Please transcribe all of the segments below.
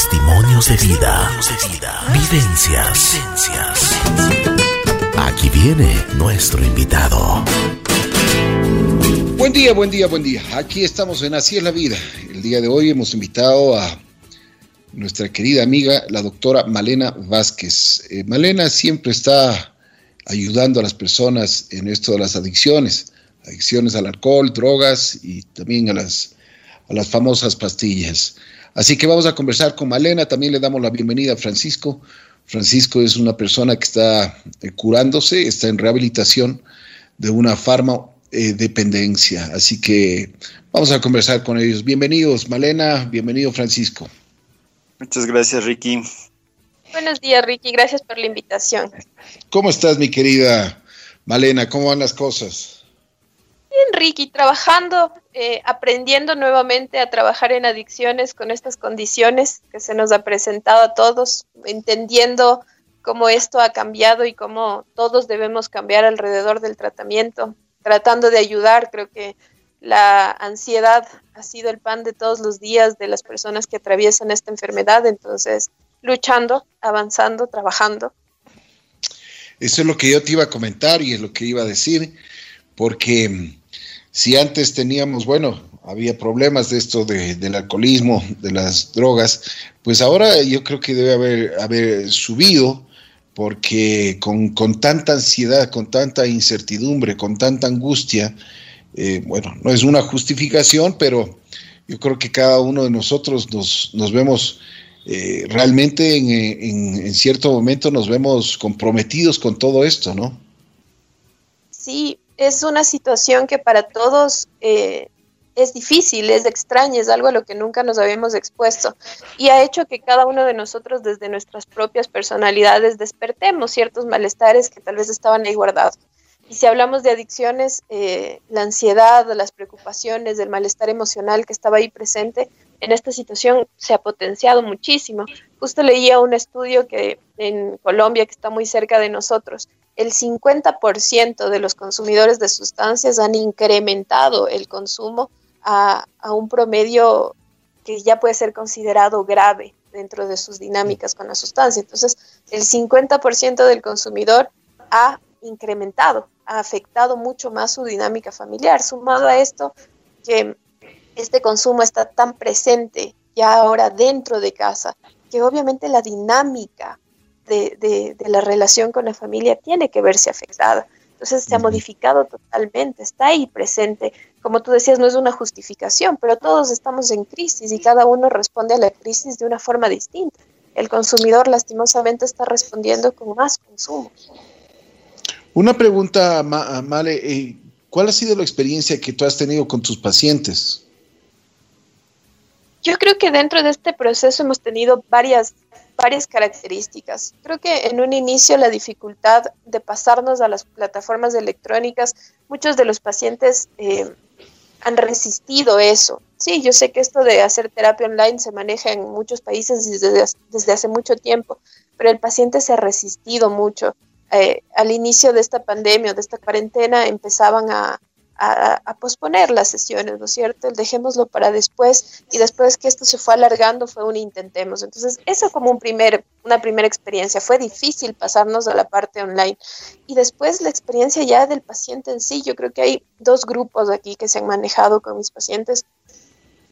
Testimonios de vida. Vivencias. Aquí viene nuestro invitado. Buen día, buen día, buen día. Aquí estamos en Así es la vida. El día de hoy hemos invitado a nuestra querida amiga, la doctora Malena Vázquez. Eh, Malena siempre está ayudando a las personas en esto de las adicciones, adicciones al alcohol, drogas y también a las, a las famosas pastillas. Así que vamos a conversar con Malena, también le damos la bienvenida a Francisco. Francisco es una persona que está eh, curándose, está en rehabilitación de una farmadependencia. Eh, Así que vamos a conversar con ellos. Bienvenidos, Malena, bienvenido, Francisco. Muchas gracias, Ricky. Buenos días, Ricky. Gracias por la invitación. ¿Cómo estás, mi querida Malena? ¿Cómo van las cosas? Bien, Ricky, trabajando, eh, aprendiendo nuevamente a trabajar en adicciones con estas condiciones que se nos ha presentado a todos, entendiendo cómo esto ha cambiado y cómo todos debemos cambiar alrededor del tratamiento, tratando de ayudar. Creo que la ansiedad ha sido el pan de todos los días de las personas que atraviesan esta enfermedad, entonces luchando, avanzando, trabajando. Eso es lo que yo te iba a comentar y es lo que iba a decir, porque mm, si antes teníamos, bueno, había problemas de esto de, del alcoholismo, de las drogas, pues ahora yo creo que debe haber, haber subido, porque con, con tanta ansiedad, con tanta incertidumbre, con tanta angustia, eh, bueno, no es una justificación, pero yo creo que cada uno de nosotros nos, nos vemos eh, realmente en, en, en, cierto momento nos vemos comprometidos con todo esto, ¿no? Sí, es una situación que para todos eh, es difícil, es extraña, es algo a lo que nunca nos habíamos expuesto y ha hecho que cada uno de nosotros desde nuestras propias personalidades despertemos ciertos malestares que tal vez estaban ahí guardados. Y si hablamos de adicciones, eh, la ansiedad, las preocupaciones, el malestar emocional que estaba ahí presente, en esta situación se ha potenciado muchísimo. Justo leía un estudio que en Colombia, que está muy cerca de nosotros, el 50% de los consumidores de sustancias han incrementado el consumo a, a, un promedio que ya puede ser considerado grave dentro de sus dinámicas con la sustancia. Entonces, el 50% del consumidor ha incrementado, ha afectado mucho más su dinámica familiar. Sumado a esto, que este consumo está tan presente ya ahora dentro de casa, que obviamente la dinámica de, de, de la relación con la familia tiene que verse afectada. Entonces se ha modificado totalmente, está ahí presente. Como tú decías, no es una justificación, pero todos estamos en crisis y cada uno responde a la crisis de una forma distinta. El consumidor lastimosamente está respondiendo con más consumo. Una pregunta, Male, eh, ¿cuál ha sido la experiencia que tú has tenido con tus pacientes? Yo creo que dentro de este proceso hemos tenido varias, varias características. Creo que en un inicio la dificultad de pasarnos a las plataformas electrónicas, muchos de los pacientes eh, han resistido eso. Sí, yo sé que esto de hacer terapia online se maneja en muchos países desde, desde hace mucho tiempo, pero el paciente se ha resistido mucho eh, al inicio de esta pandemia, de esta cuarentena, empezaban a, a, posponer las sesiones, ¿no es cierto? El dejémoslo para después y después que esto se fue alargando fue un intentemos. Entonces, eso como un primer, una primera experiencia. Fue difícil pasarnos a la parte online. Y después la experiencia ya del paciente en sí. Yo creo que hay dos grupos aquí que se han manejado con mis pacientes.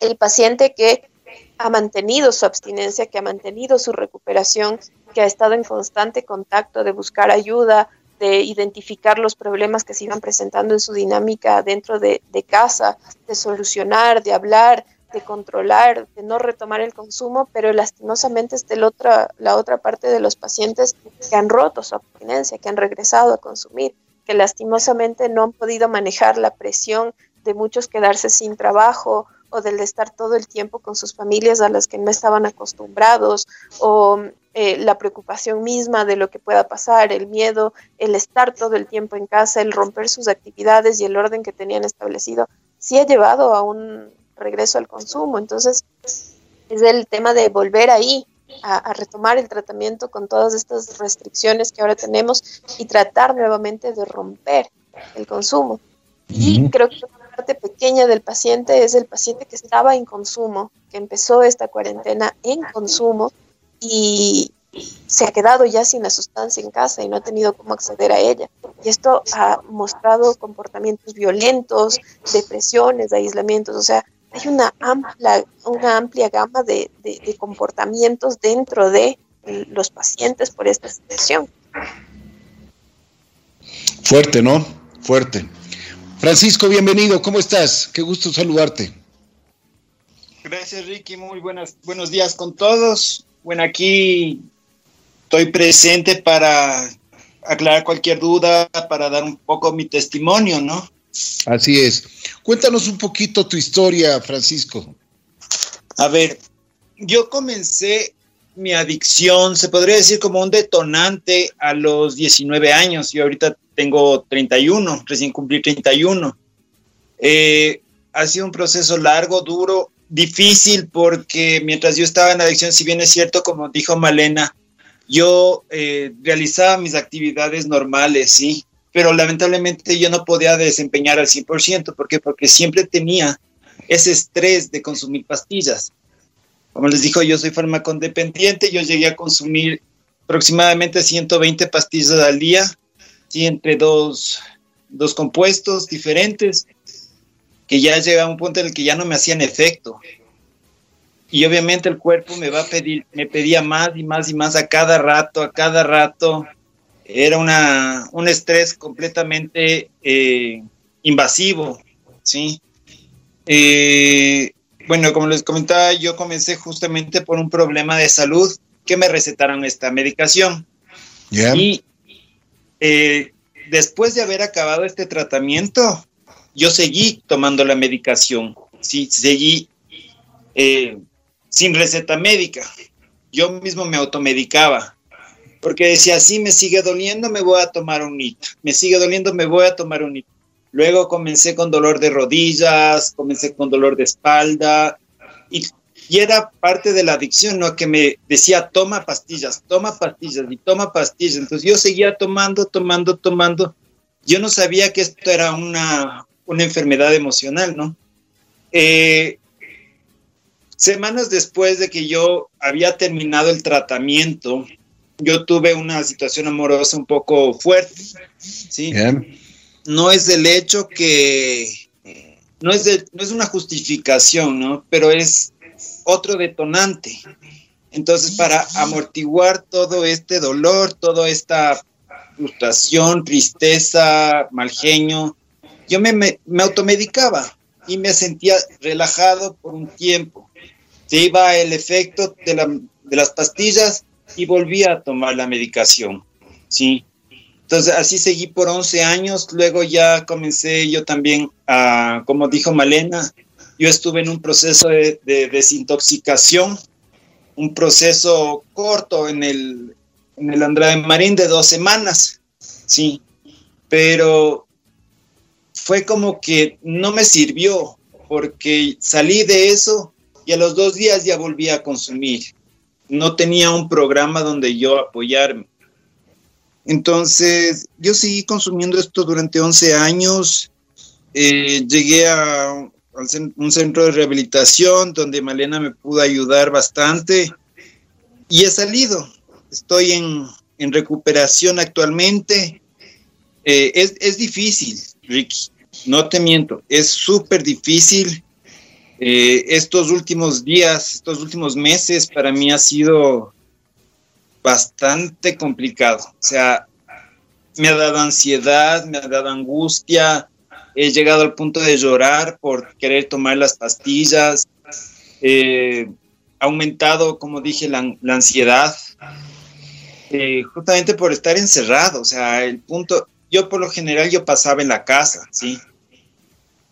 El paciente que ha mantenido su abstinencia, que ha mantenido su recuperación, que ha estado en constante contacto de buscar ayuda, de identificar los problemas que se iban presentando en su dinámica dentro de, de, casa, de solucionar, de hablar, de controlar, de no retomar el consumo, pero lastimosamente es el otra, la otra parte de los pacientes que han roto su abstinencia, que han regresado a consumir, que lastimosamente no han podido manejar la presión de muchos quedarse sin trabajo o del de estar todo el tiempo con sus familias a las que no estaban acostumbrados o eh, la preocupación misma de lo que pueda pasar, el miedo, el estar todo el tiempo en casa, el romper sus actividades y el orden que tenían establecido, sí ha llevado a un regreso al consumo. Entonces, es el tema de volver ahí a, a retomar el tratamiento con todas estas restricciones que ahora tenemos y tratar nuevamente de romper el consumo. Y creo que una parte pequeña del paciente es el paciente que estaba en consumo, que empezó esta cuarentena en consumo y se ha quedado ya sin la sustancia en casa y no ha tenido cómo acceder a ella. Y esto ha mostrado comportamientos violentos, depresiones, aislamientos, o sea, hay una amplia, una amplia gama de, de comportamientos dentro de los pacientes por esta situación. Fuerte, ¿no? Fuerte. Francisco, bienvenido, ¿cómo estás? Qué gusto saludarte. Gracias, Ricky, muy buenas, buenos días con todos. Bueno, aquí estoy presente para aclarar cualquier duda, para dar un poco mi testimonio, ¿no? Así es. Cuéntanos un poquito tu historia, Francisco. A ver, yo comencé mi adicción, se podría decir como un detonante a los 19 años. Yo ahorita tengo 31, recién cumplí 31. Eh, ha sido un proceso largo, duro, difícil, porque mientras yo estaba en adicción, si bien es cierto, como dijo Malena, yo eh, realizaba mis actividades normales, sí, pero lamentablemente yo no podía desempeñar al 100%. ¿Por qué? Porque siempre tenía ese estrés de consumir pastillas. Como les dijo, yo soy farmacodependiente, yo llegué a consumir aproximadamente 120 pastillas al día ¿sí? entre dos, dos compuestos diferentes, que ya llega a un punto en el que ya no me hacían efecto. Y obviamente el cuerpo me va a pedir, me pedía más y más y más a cada rato, a cada rato. Era una, un estrés completamente eh, invasivo, ¿sí? Eh, bueno, como les comentaba, yo comencé justamente por un problema de salud que me recetaron esta medicación. Y eh, después de haber acabado este tratamiento, yo seguí tomando la medicación, sí, seguí eh, sin receta médica. Yo mismo me automedicaba, porque decía, si me sigue doliendo, me voy a tomar un hito, me sigue doliendo, me voy a tomar un hito. Luego comencé con dolor de rodillas, comencé con dolor de espalda, y y era parte de la adicción, ¿no? Que me decía, toma pastillas, toma pastillas y toma pastillas. Entonces yo seguía tomando, tomando, tomando. Yo no sabía que esto era una, una enfermedad emocional, ¿no? Eh, semanas después de que yo había terminado el tratamiento, yo tuve una situación amorosa un poco fuerte, ¿sí? No es del hecho que, no es, de, no es una justificación, ¿no? Pero es otro detonante. Entonces, para amortiguar todo este dolor, toda esta frustración, tristeza, mal genio, yo me, me, automedicaba y me sentía relajado por un tiempo. Se iba el efecto de, la, de las pastillas y volvía a tomar la medicación. ¿sí? Entonces, así seguí por 11 años. Luego ya comencé yo también a, como dijo Malena, yo estuve en un proceso de, desintoxicación, un proceso corto en el, en el Andrade Marín de dos semanas, sí, pero fue como que no me sirvió porque salí de eso y a los dos días ya volví a consumir. No tenía un programa donde yo apoyarme. Entonces, yo seguí consumiendo esto durante 11 años. Eh, llegué a un centro de rehabilitación donde Malena me pudo ayudar bastante y he salido. Estoy en, recuperación actualmente. Eh, es, difícil, Ricky, no te miento, es súper difícil. Eh, estos últimos días, estos últimos meses para mí ha sido bastante complicado. O sea, me ha dado ansiedad, me ha dado angustia, he llegado al punto de llorar por querer tomar las pastillas, eh, ha aumentado, como dije, la, ansiedad, eh, justamente por estar encerrado, o sea, el punto, yo por lo general yo pasaba en la casa, ¿sí?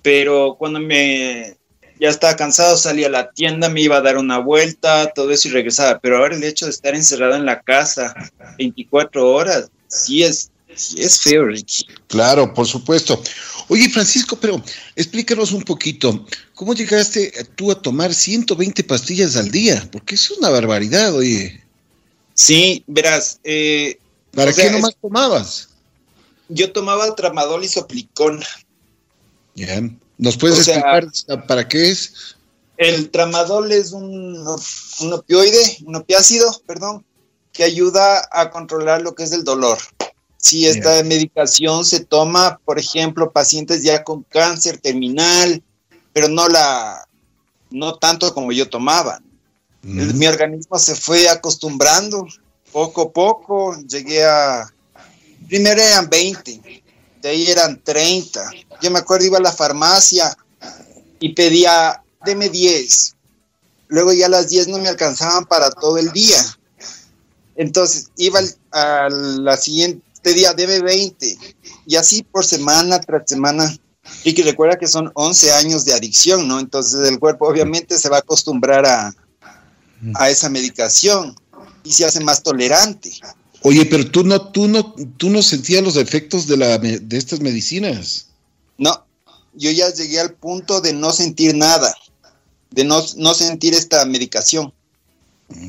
Pero cuando me ya estaba cansado, salía a la tienda, me iba a dar una vuelta, todo eso y regresaba. Pero ahora el hecho de estar encerrado en la casa 24 horas, sí es, es feo, Ricky. Claro, por supuesto. Oye, Francisco, pero explícanos un poquito, ¿cómo llegaste tú a tomar 120 pastillas al día? Porque eso es una barbaridad, oye. Sí, verás. Eh, ¿Para qué nomás tomabas? Yo tomaba tramadol y soplicona. Ya. ¿Nos puedes explicar para qué es? El tramadol es un, un opioide, un opiácido, perdón, que ayuda a controlar lo que es el dolor. Si esta medicación se toma, por ejemplo, pacientes ya con cáncer terminal, pero no la, no tanto como yo tomaba. mi organismo se fue acostumbrando poco a poco. Llegué a, primero eran 20, de ahí eran 30. Yo me acuerdo, iba a la farmacia y pedía, deme 10. Luego ya las 10 no me alcanzaban para todo el día. Entonces iba a la siguiente día, debe 20. Y así por semana tras semana. Y que recuerda que son 11 años de adicción, ¿no? Entonces el cuerpo obviamente se va a acostumbrar a, a esa medicación y se hace más tolerante. Oye, pero tú no, tú no, tú no sentías los efectos de, la, de estas medicinas. No, yo ya llegué al punto de no sentir nada, de no, no sentir esta medicación.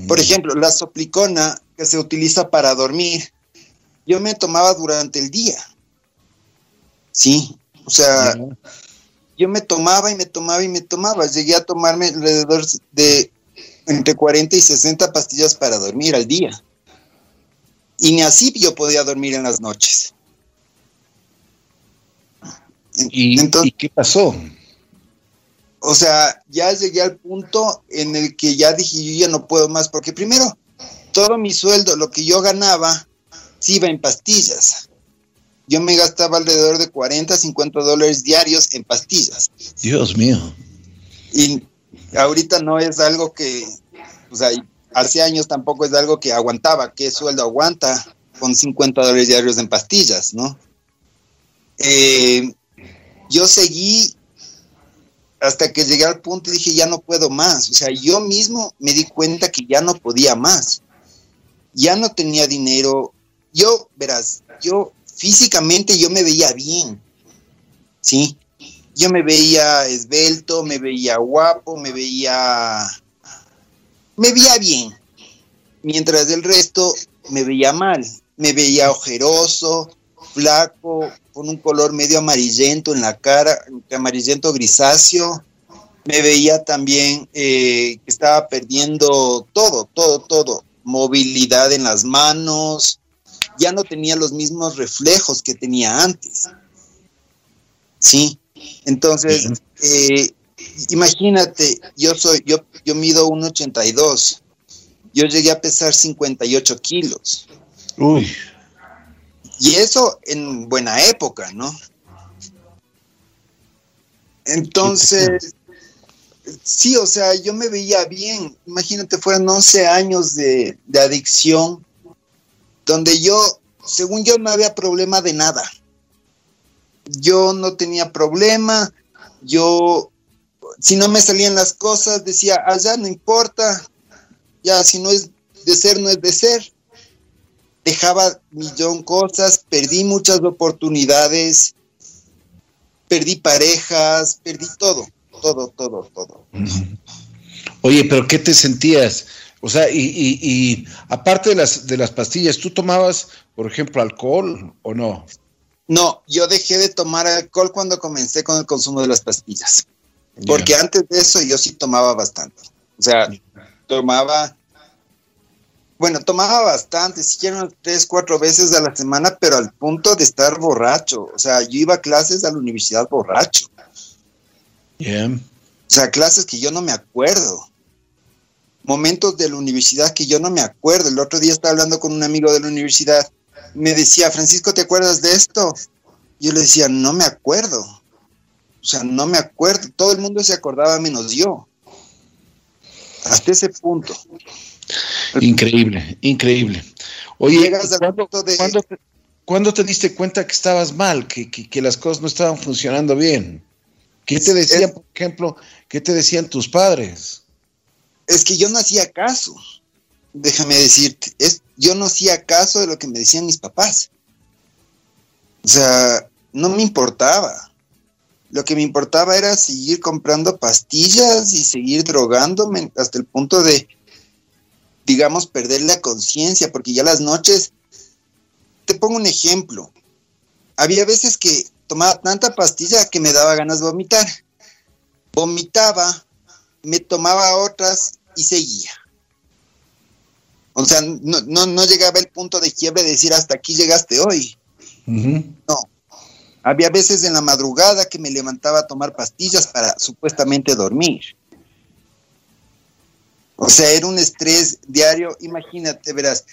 Por mm. ejemplo, la soplicona que se utiliza para dormir, yo me tomaba durante el día. Sí, o sea, yo me tomaba y me tomaba y me tomaba. Llegué a tomarme alrededor de entre 40 y 60 pastillas para dormir al día. Y ni así yo podía dormir en las noches. ¿Y, ¿y qué pasó? O sea, ya llegué al punto en el que ya dije, yo ya no puedo más, porque primero, todo mi sueldo, lo que yo ganaba, sí iba en pastillas. Yo me gastaba alrededor de 40, 50 dólares diarios en pastillas. Dios mío. Y ahorita no es algo que, o sea, hace años tampoco es algo que aguantaba. ¿Qué sueldo aguanta con 50 dólares diarios en pastillas, no? Eh, yo seguí hasta que llegué al punto y dije, ya no puedo más. O sea, yo mismo me di cuenta que ya no podía más. Ya no tenía dinero. Yo, verás, yo físicamente yo me veía bien. ¿Sí? Yo me veía esbelto, me veía guapo, me veía... Me veía bien. Mientras el resto me veía mal. Me veía ojeroso, flaco, con un color medio amarillento en la cara, amarillento grisáceo. Me veía también eh, que estaba perdiendo todo, todo, todo. Movilidad en las manos. Ya no tenía los mismos reflejos que tenía antes. Sí. Entonces, eh, imagínate, yo soy, yo, yo mido 1,82. Yo llegué a pesar 58 kilos. Uy. Y eso en buena época, ¿no? Entonces, sí, o sea, yo me veía bien. Imagínate, fueron 11 años de, de adicción, donde yo, según yo, no había problema de nada. Yo no tenía problema, yo, si no me salían las cosas, decía, allá no importa, ya si no es de ser, no es de ser dejaba millón cosas, perdí muchas oportunidades, perdí parejas, perdí todo, todo, todo, todo. Oye, pero ¿qué te sentías? O sea, y, y, aparte de las, de las pastillas, ¿tú tomabas, por ejemplo, alcohol o no? No, yo dejé de tomar alcohol cuando comencé con el consumo de las pastillas. Porque antes de eso yo sí tomaba bastante. O sea, tomaba bueno, tomaba bastante, siquiera tres, cuatro veces a la semana, pero al punto de estar borracho. O sea, yo iba a clases a la universidad borracho. Yeah. O sea, clases que yo no me acuerdo. Momentos de la universidad que yo no me acuerdo. El otro día estaba hablando con un amigo de la universidad. Me decía, Francisco, ¿te acuerdas de esto? Yo le decía, no me acuerdo. O sea, no me acuerdo. Todo el mundo se acordaba menos yo. Hasta ese punto. Increíble, increíble. Oye, ¿cuándo, te, diste cuenta que estabas mal, que, las cosas no estaban funcionando bien? ¿Qué te decían, por ejemplo, qué te decían tus padres? Es que yo no hacía caso, déjame decirte, es, yo no hacía caso de lo que me decían mis papás. O sea, no me importaba. Lo que me importaba era seguir comprando pastillas y seguir drogándome hasta el punto de digamos, perder la conciencia, porque ya las noches, te pongo un ejemplo, había veces que tomaba tanta pastilla que me daba ganas de vomitar. Vomitaba, me tomaba otras y seguía. O sea, no, no, no llegaba el punto de quiebre de decir hasta aquí llegaste hoy. No. Había veces en la madrugada que me levantaba a tomar pastillas para supuestamente dormir. O sea, era un estrés diario. Imagínate, verás,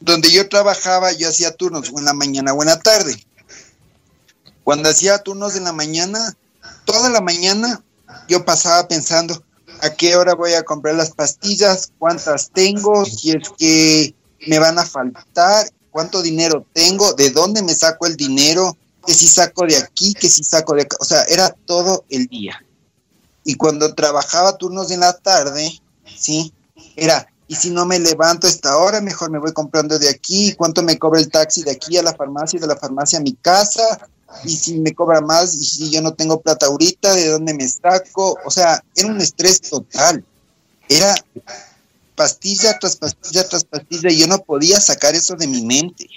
donde yo trabajaba, yo hacía turnos o en la mañana o en la tarde. Cuando hacía turnos en la mañana, toda la mañana yo pasaba pensando, a qué hora voy a comprar las pastillas, cuántas tengo, si es que me van a faltar, cuánto dinero tengo, de dónde me saco el dinero, que si saco de aquí, que si saco de acá, o sea, era todo el día. Y cuando trabajaba turnos en la tarde, sí, era, y si no me levanto a esta hora, mejor me voy comprando de aquí, cuánto me cobra el taxi de aquí a la farmacia y de la farmacia a mi casa, y si me cobra más y si yo no tengo plata ahorita, ¿de dónde me saco? O sea, era un estrés total. Era pastilla tras pastilla tras pastilla y yo no podía sacar eso de mi mente.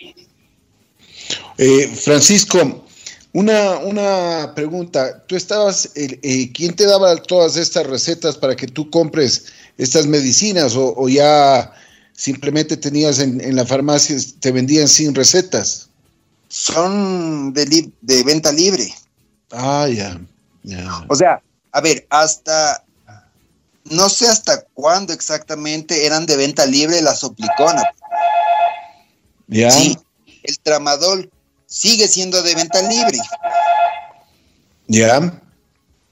Eh, Francisco, una, una pregunta. ¿Tú estabas, eh, quién te daba todas estas recetas para que tú compres estas medicinas o, ya simplemente tenías en, en la farmacia, te vendían sin recetas? son de, de venta libre. Ah, ya. O sea, a ver, hasta no sé hasta cuándo exactamente eran de venta libre las opliconas. Ya. Sí, el tramadol sigue siendo de venta libre. Ya.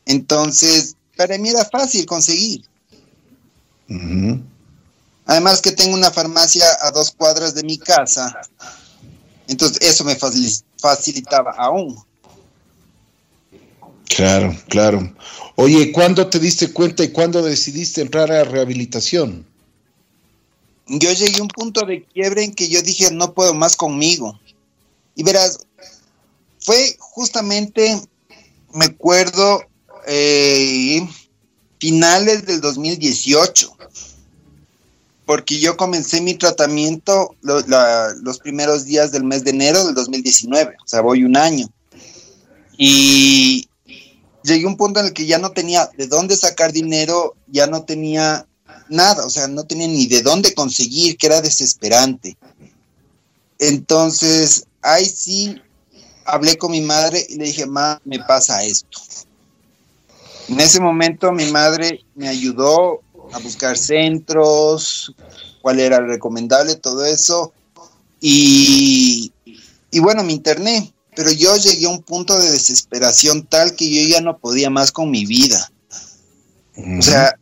Entonces, para mí era fácil conseguir. Además que tengo una farmacia a dos cuadras de mi casa entonces eso me facilitaba aún. Claro, claro. Oye, ¿cuándo te diste cuenta y cuándo decidiste entrar a rehabilitación? Yo llegué a un punto de quiebre en que yo dije, no puedo más conmigo. Y verás, fue justamente, me acuerdo, eh, finales del 2018 porque yo comencé mi tratamiento los primeros días del mes de enero del 2019, o sea, voy un año. Y llegué a un punto en el que ya no tenía de dónde sacar dinero, ya no tenía nada, o sea, no tenía ni de dónde conseguir, que era desesperante. Entonces, ahí sí hablé con mi madre y le dije, ma, me pasa esto. En ese momento mi madre me ayudó, a buscar centros, cuál era el recomendable, todo eso. Y, y bueno, me interné, pero yo llegué a un punto de desesperación tal que yo ya no podía más con mi vida. O sea,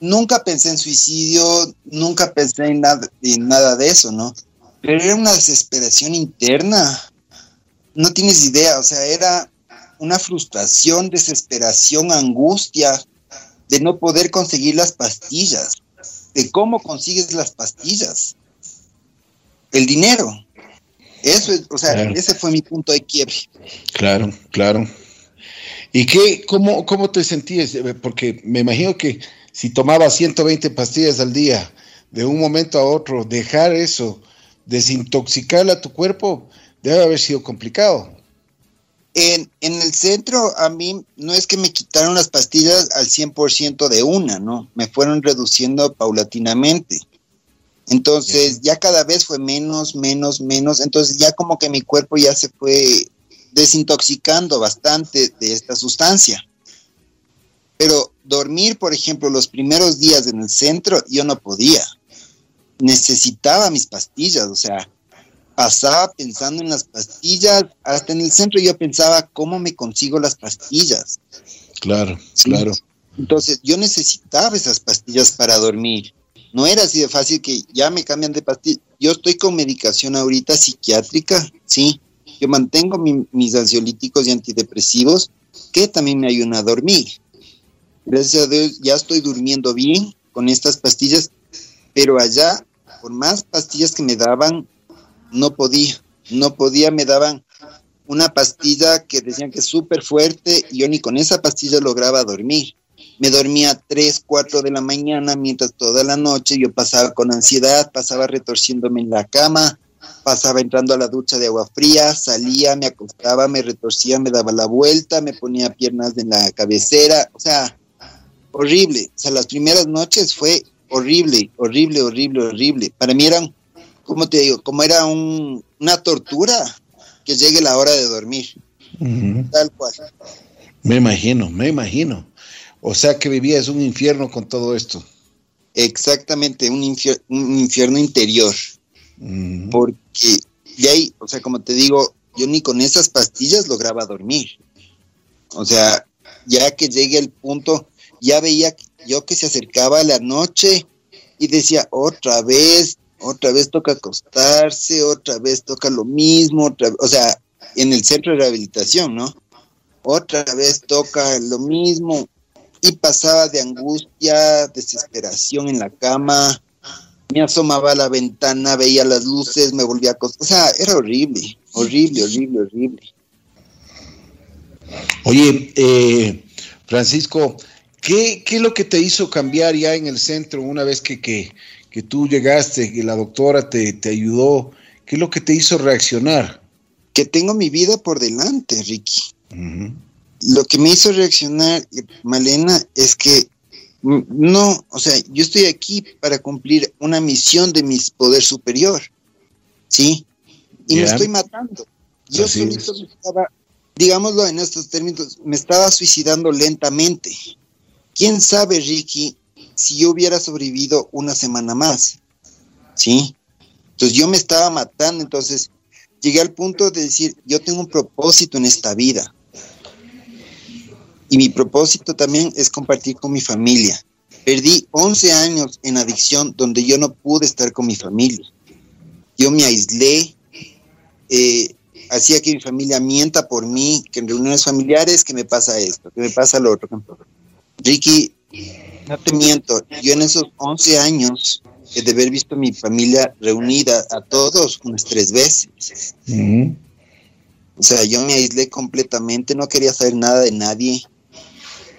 nunca pensé en suicidio, nunca pensé en nada, en nada de eso, ¿no? Pero era una desesperación interna. No tienes idea, o sea, era una frustración, desesperación, angustia de no poder conseguir las pastillas, de cómo consigues las pastillas, el dinero. Eso es, o sea, ese fue mi punto de quiebre. Claro, claro. ¿Y qué, cómo, cómo te sentías? Porque me imagino que si tomabas 120 pastillas al día, de un momento a otro, dejar eso, desintoxicar a tu cuerpo, debe haber sido complicado. En, el centro a mí no es que me quitaron las pastillas al 100% de una, ¿no? Me fueron reduciendo paulatinamente. Entonces ya cada vez fue menos, menos, menos. Entonces ya como que mi cuerpo ya se fue desintoxicando bastante de esta sustancia. Pero dormir, por ejemplo, los primeros días en el centro, yo no podía. Necesitaba mis pastillas, o sea, pasaba pensando en las pastillas, hasta en el centro yo pensaba cómo me consigo las pastillas. Claro, claro. Entonces yo necesitaba esas pastillas para dormir. No era así de fácil que ya me cambian de pastillas. Yo estoy con medicación ahorita psiquiátrica, sí. Yo mantengo mis ansiolíticos y antidepresivos que también me ayudan a dormir. Gracias a Dios ya estoy durmiendo bien con estas pastillas, pero allá, por más pastillas que me daban, no podía, no podía, me daban una pastilla que decían que es súper fuerte y yo ni con esa pastilla lograba dormir. Me dormía 3, 4 de la mañana mientras toda la noche yo pasaba con ansiedad, pasaba retorciéndome en la cama, pasaba entrando a la ducha de agua fría, salía, me acostaba, me retorcía, me daba la vuelta, me ponía piernas en la cabecera, o sea, horrible. O sea, las primeras noches fue horrible, horrible, horrible, horrible. Para mí eran, ¿cómo te digo? Como era un, una tortura que llegue la hora de dormir. Tal cual. Me imagino, me imagino. O sea que vivías un infierno con todo esto. Exactamente, un, un infierno interior. Porque de ahí, o sea, como te digo, yo ni con esas pastillas lograba dormir. O sea, ya que llegue el punto, ya veía yo que se acercaba la noche y decía, otra vez, otra vez toca acostarse, otra vez toca lo mismo, otra o sea, en el centro de rehabilitación, ¿no? Otra vez toca lo mismo y pasaba de angustia, desesperación en la cama, me asomaba a la ventana, veía las luces, me volvía a acostar. O sea, era horrible, horrible, horrible, horrible. Oye, eh, Francisco, ¿qué, es lo que te hizo cambiar ya en el centro una vez que, que, tú llegaste, que la doctora te, ayudó? ¿Qué es lo que te hizo reaccionar? Que tengo mi vida por delante, Ricky. Lo que me hizo reaccionar, Malena, es que no, o sea, yo estoy aquí para cumplir una misión de mi poder superior, ¿sí? Y me estoy matando. Yo solito me estaba, digámoslo en estos términos, me estaba suicidando lentamente. ¿Quién sabe, Ricky, si yo hubiera sobrevivido una semana más? ¿Sí? Entonces yo me estaba matando, entonces llegué al punto de decir, yo tengo un propósito en esta vida. Y mi propósito también es compartir con mi familia. Perdí 11 años en adicción donde yo no pude estar con mi familia. Yo me aislé, eh, hacía que mi familia mienta por mí, que en reuniones familiares que me pasa esto, que me pasa lo otro. Ricky, no te miento, yo en esos 11 años de haber visto a mi familia reunida a todos unas tres veces. O sea, yo me aislé completamente, no quería saber nada de nadie.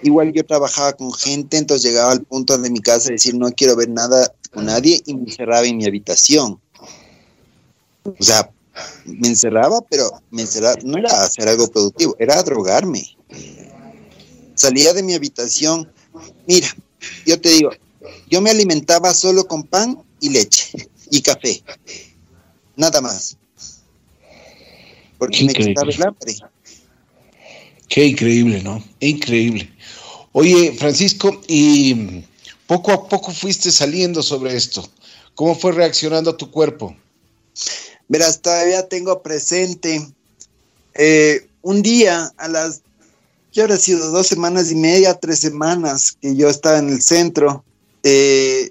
Igual yo trabajaba con gente, entonces llegaba al punto de mi casa de decir no quiero ver nada con nadie y me encerraba en mi habitación. O sea, me encerraba, pero me encerraba, no era hacer algo productivo, era drogarme. Salía de mi habitación, mira, yo te digo, yo me alimentaba solo con pan y leche y café, nada más. Porque me quitaba el hambre. Qué increíble, ¿no? Increíble. Oye, Francisco, y poco a poco fuiste saliendo sobre esto. ¿Cómo fue reaccionando tu cuerpo? Verás, todavía tengo presente eh, un día a las, ¿qué habrá sido? Dos semanas y media, tres semanas que yo estaba en el centro. Eh,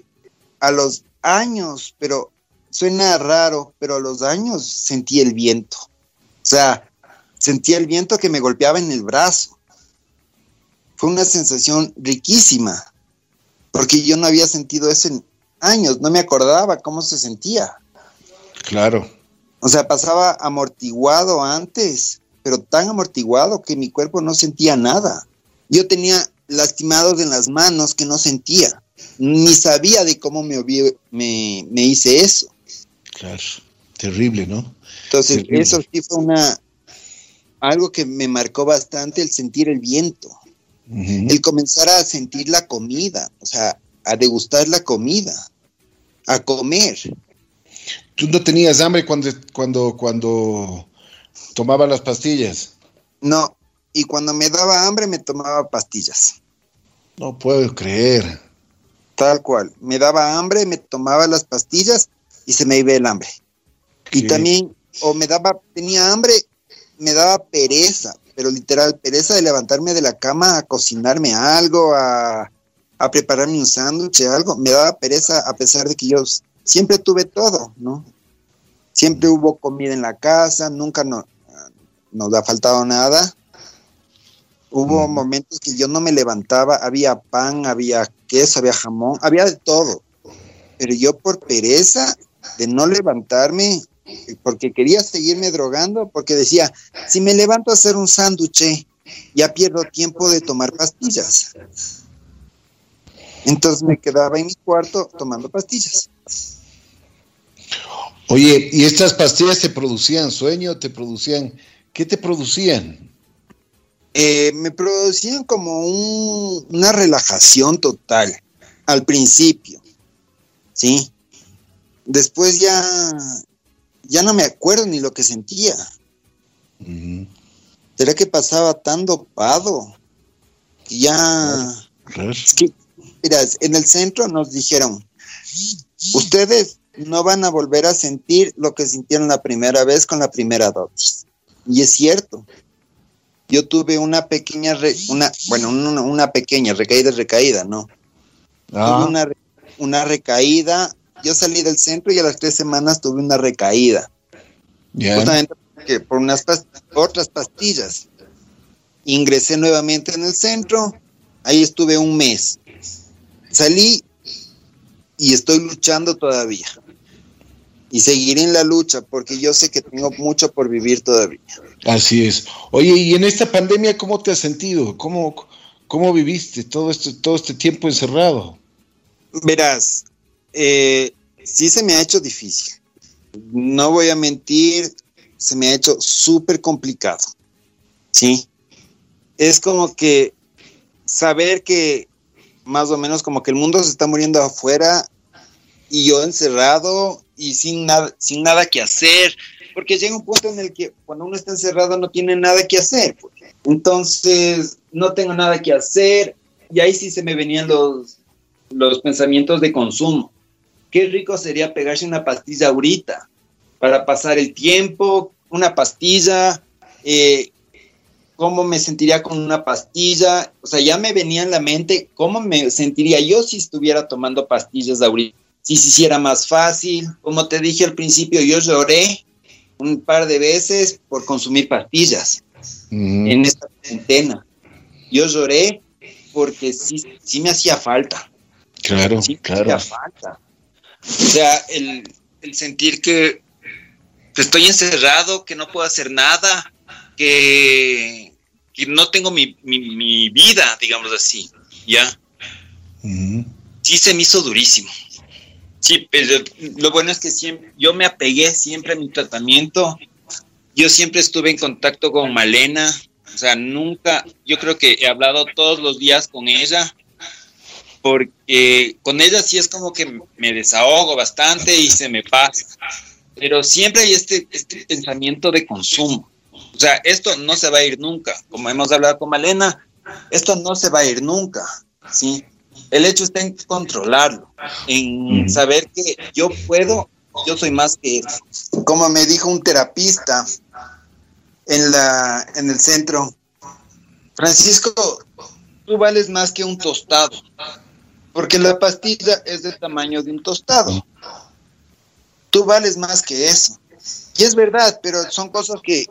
a los años, pero suena raro, pero a los años sentí el viento. O sea, sentí el viento que me golpeaba en el brazo fue una sensación riquísima, porque yo no había sentido eso en años, no me acordaba cómo se sentía. Claro. O sea, pasaba amortiguado antes, pero tan amortiguado que mi cuerpo no sentía nada. Yo tenía lastimados en las manos que no sentía, ni sabía de cómo me, me, me hice eso. Claro, terrible, ¿no? Entonces, eso sí fue una algo que me marcó bastante el sentir el viento el comenzar a sentir la comida, o sea, a degustar la comida, a comer. ¿Tú no tenías hambre cuando, cuando, cuando tomaba las pastillas? No, y cuando me daba hambre me tomaba pastillas. No puedo creer. Tal cual, me daba hambre, me tomaba las pastillas y se me iba el hambre. Y también, o me daba, tenía hambre, me daba pereza, pero literal, pereza de levantarme de la cama a cocinarme algo, a, prepararme un sándwich, algo. Me daba pereza a pesar de que yo siempre tuve todo, ¿no? Siempre hubo comida en la casa, nunca no, nos ha faltado nada. Hubo momentos que yo no me levantaba, había pan, había queso, había jamón, había de todo. Pero yo por pereza de no levantarme, porque quería seguirme drogando, porque decía, si me levanto a hacer un sándwich, ya pierdo tiempo de tomar pastillas. Entonces me quedaba en mi cuarto tomando pastillas. Oye, ¿y estas pastillas te producían sueño? ¿Te producían? ¿Qué te producían? Eh, me producían como una relajación total al principio, ¿sí? Después ya, ya no me acuerdo ni lo que sentía. ¿Será que pasaba tan dopado? Que ya... Es que, mira, en el centro nos dijeron, ustedes no van a volver a sentir lo que sintieron la primera vez con la primera dosis. Y es cierto. Yo tuve una pequeña, una, bueno, una, pequeña recaída, recaída, ¿no? Ah. Tuve una, una recaída. Yo salí del centro y a las tres semanas tuve una recaída. Justamente porque por unas otras pastillas. Ingresé nuevamente en el centro. Ahí estuve un mes. Salí y estoy luchando todavía y seguiré en la lucha porque yo sé que tengo mucho por vivir todavía. Así es. Oye, y en esta pandemia, ¿cómo te has sentido? ¿Cómo, cómo viviste todo este, todo este tiempo encerrado? Verás, eh, sí se me ha hecho difícil. No voy a mentir, se me ha hecho súper complicado. Sí. Es como que saber que más o menos como que el mundo se está muriendo afuera y yo encerrado y sin nada, sin nada que hacer, porque llega un punto en el que cuando uno está encerrado no tiene nada que hacer. Pues. Entonces, no tengo nada que hacer y ahí sí se me venían los, los pensamientos de consumo. Qué rico sería pegarse una pastilla ahorita para pasar el tiempo, una pastilla, eh, cómo me sentiría con una pastilla, o sea, ya me venía en la mente cómo me sentiría yo si estuviera tomando pastillas ahorita si se hiciera más fácil. Como te dije al principio, yo lloré un par de veces por consumir pastillas en esta cuarentena. Yo lloré porque sí, sí me hacía falta. Claro, sí claro. Me hacía falta. O sea, el, sentir que, estoy encerrado, que no puedo hacer nada, que, no tengo mi, vida, digamos así, ¿ya? Sí se me hizo durísimo. Sí, pero lo bueno es que siempre, yo me apegué siempre a mi tratamiento. Yo siempre estuve en contacto con Malena. O sea, nunca, yo creo que he hablado todos los días con ella, porque con ella sí es como que me desahogo bastante y se me pasa. Pero siempre hay este, este pensamiento de consumo. O sea, esto no se va a ir nunca. Como hemos hablado con Malena, esto no se va a ir nunca. ¿sí? El hecho está en controlarlo, en saber que yo puedo, yo soy más que eso. Como me dijo un terapista en, la, en el centro, Francisco, tú vales más que un tostado, porque la pastilla es del tamaño de un tostado. Tú vales más que eso. Y es verdad, pero son cosas que